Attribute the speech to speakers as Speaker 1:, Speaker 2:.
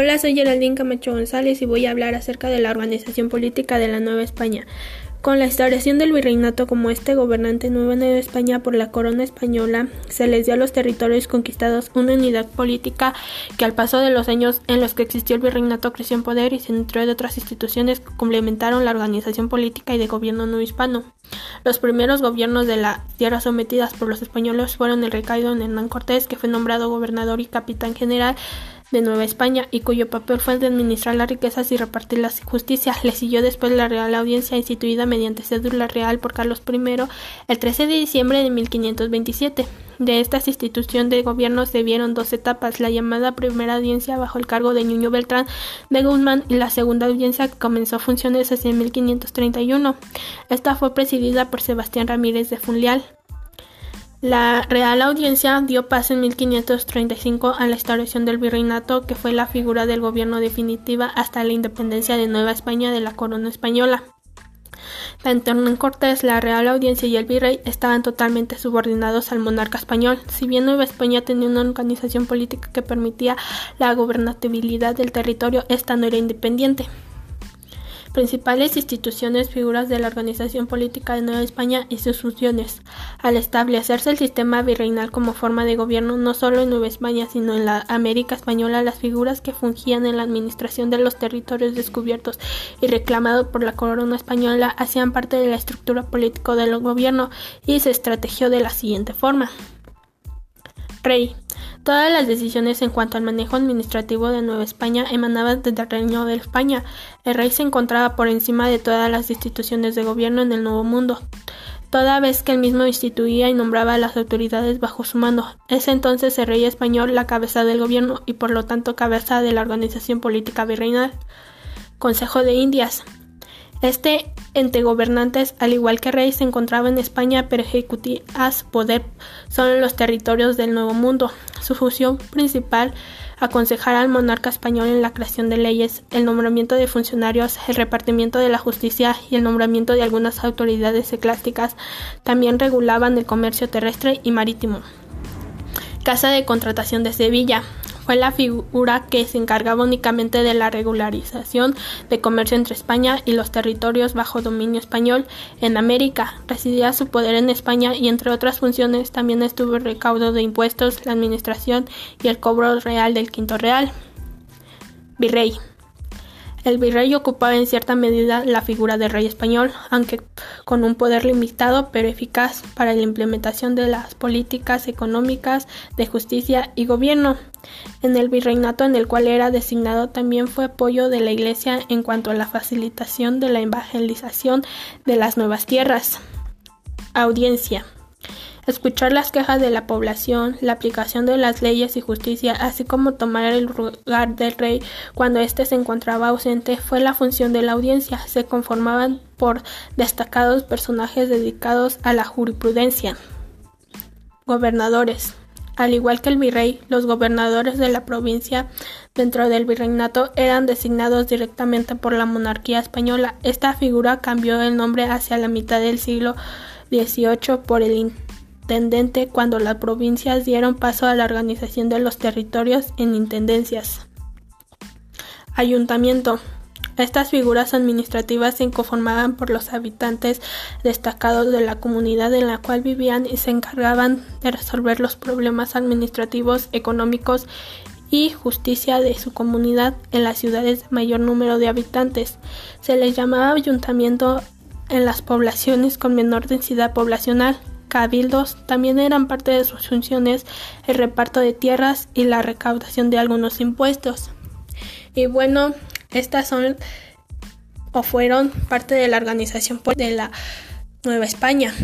Speaker 1: Hola, soy Geraldine Camacho González y voy a hablar acerca de la organización política de la Nueva España. Con la instauración del virreinato como este gobernante nuevo en Nueva España por la corona española, se les dio a los territorios conquistados una unidad política que al paso de los años en los que existió el virreinato creció en poder y se nutrió de otras instituciones que complementaron la organización política y de gobierno no hispano. Los primeros gobiernos de las tierras sometidas por los españoles fueron el recaído en Hernán Cortés, que fue nombrado gobernador y capitán general de Nueva España y cuyo papel fue de administrar las riquezas y repartir la justicia. Le siguió después la Real Audiencia instituida mediante cédula real por Carlos I el 13 de diciembre de 1527. De esta institución de gobierno se vieron dos etapas, la llamada primera audiencia bajo el cargo de Ñuño Beltrán de Guzmán y la segunda audiencia que comenzó funciones hacia 1531. Esta fue presidida por Sebastián Ramírez de Funlial. La Real Audiencia dio paso en 1535 a la instauración del virreinato, que fue la figura del gobierno definitiva hasta la independencia de Nueva España de la corona española. Tanto en Cortés, la Real Audiencia y el virrey estaban totalmente subordinados al monarca español. Si bien Nueva España tenía una organización política que permitía la gobernabilidad del territorio, esta no era independiente. Principales instituciones figuras de la organización política de Nueva España y sus funciones. Al establecerse el sistema virreinal como forma de gobierno no solo en Nueva España sino en la América española, las figuras que fungían en la administración de los territorios descubiertos y reclamados por la corona española hacían parte de la estructura política del gobierno y se estrategió de la siguiente forma. Rey Todas las decisiones en cuanto al manejo administrativo de Nueva España emanaban del Reino de España. El rey se encontraba por encima de todas las instituciones de gobierno en el Nuevo Mundo, toda vez que él mismo instituía y nombraba a las autoridades bajo su mando. Es entonces el rey español la cabeza del gobierno y por lo tanto cabeza de la organización política virreinal. Consejo de Indias. Este ente gobernantes, al igual que rey, se encontraba en España, pero ejecutivas poder son los territorios del Nuevo Mundo. Su función principal aconsejar al monarca español en la creación de leyes, el nombramiento de funcionarios, el repartimiento de la justicia y el nombramiento de algunas autoridades eclésticas. También regulaban el comercio terrestre y marítimo. Casa de Contratación de Sevilla fue la figura que se encargaba únicamente de la regularización de comercio entre España y los territorios bajo dominio español en América. Residía su poder en España y entre otras funciones también estuvo el recaudo de impuestos, la administración y el cobro real del quinto real. Virrey. El virrey ocupaba en cierta medida la figura del rey español, aunque con un poder limitado pero eficaz para la implementación de las políticas económicas, de justicia y gobierno. En el virreinato en el cual era designado también fue apoyo de la Iglesia en cuanto a la facilitación de la evangelización de las nuevas tierras. Audiencia escuchar las quejas de la población, la aplicación de las leyes y justicia, así como tomar el lugar del rey cuando éste se encontraba ausente, fue la función de la audiencia. Se conformaban por destacados personajes dedicados a la jurisprudencia. Gobernadores. Al igual que el virrey, los gobernadores de la provincia dentro del virreinato eran designados directamente por la monarquía española. Esta figura cambió el nombre hacia la mitad del siglo XVIII por el cuando las provincias dieron paso a la organización de los territorios en intendencias. Ayuntamiento. Estas figuras administrativas se conformaban por los habitantes destacados de la comunidad en la cual vivían y se encargaban de resolver los problemas administrativos, económicos y justicia de su comunidad en las ciudades de mayor número de habitantes. Se les llamaba ayuntamiento en las poblaciones con menor densidad poblacional cabildos también eran parte de sus funciones el reparto de tierras y la recaudación de algunos impuestos. Y bueno, estas son o fueron parte de la organización de la Nueva España.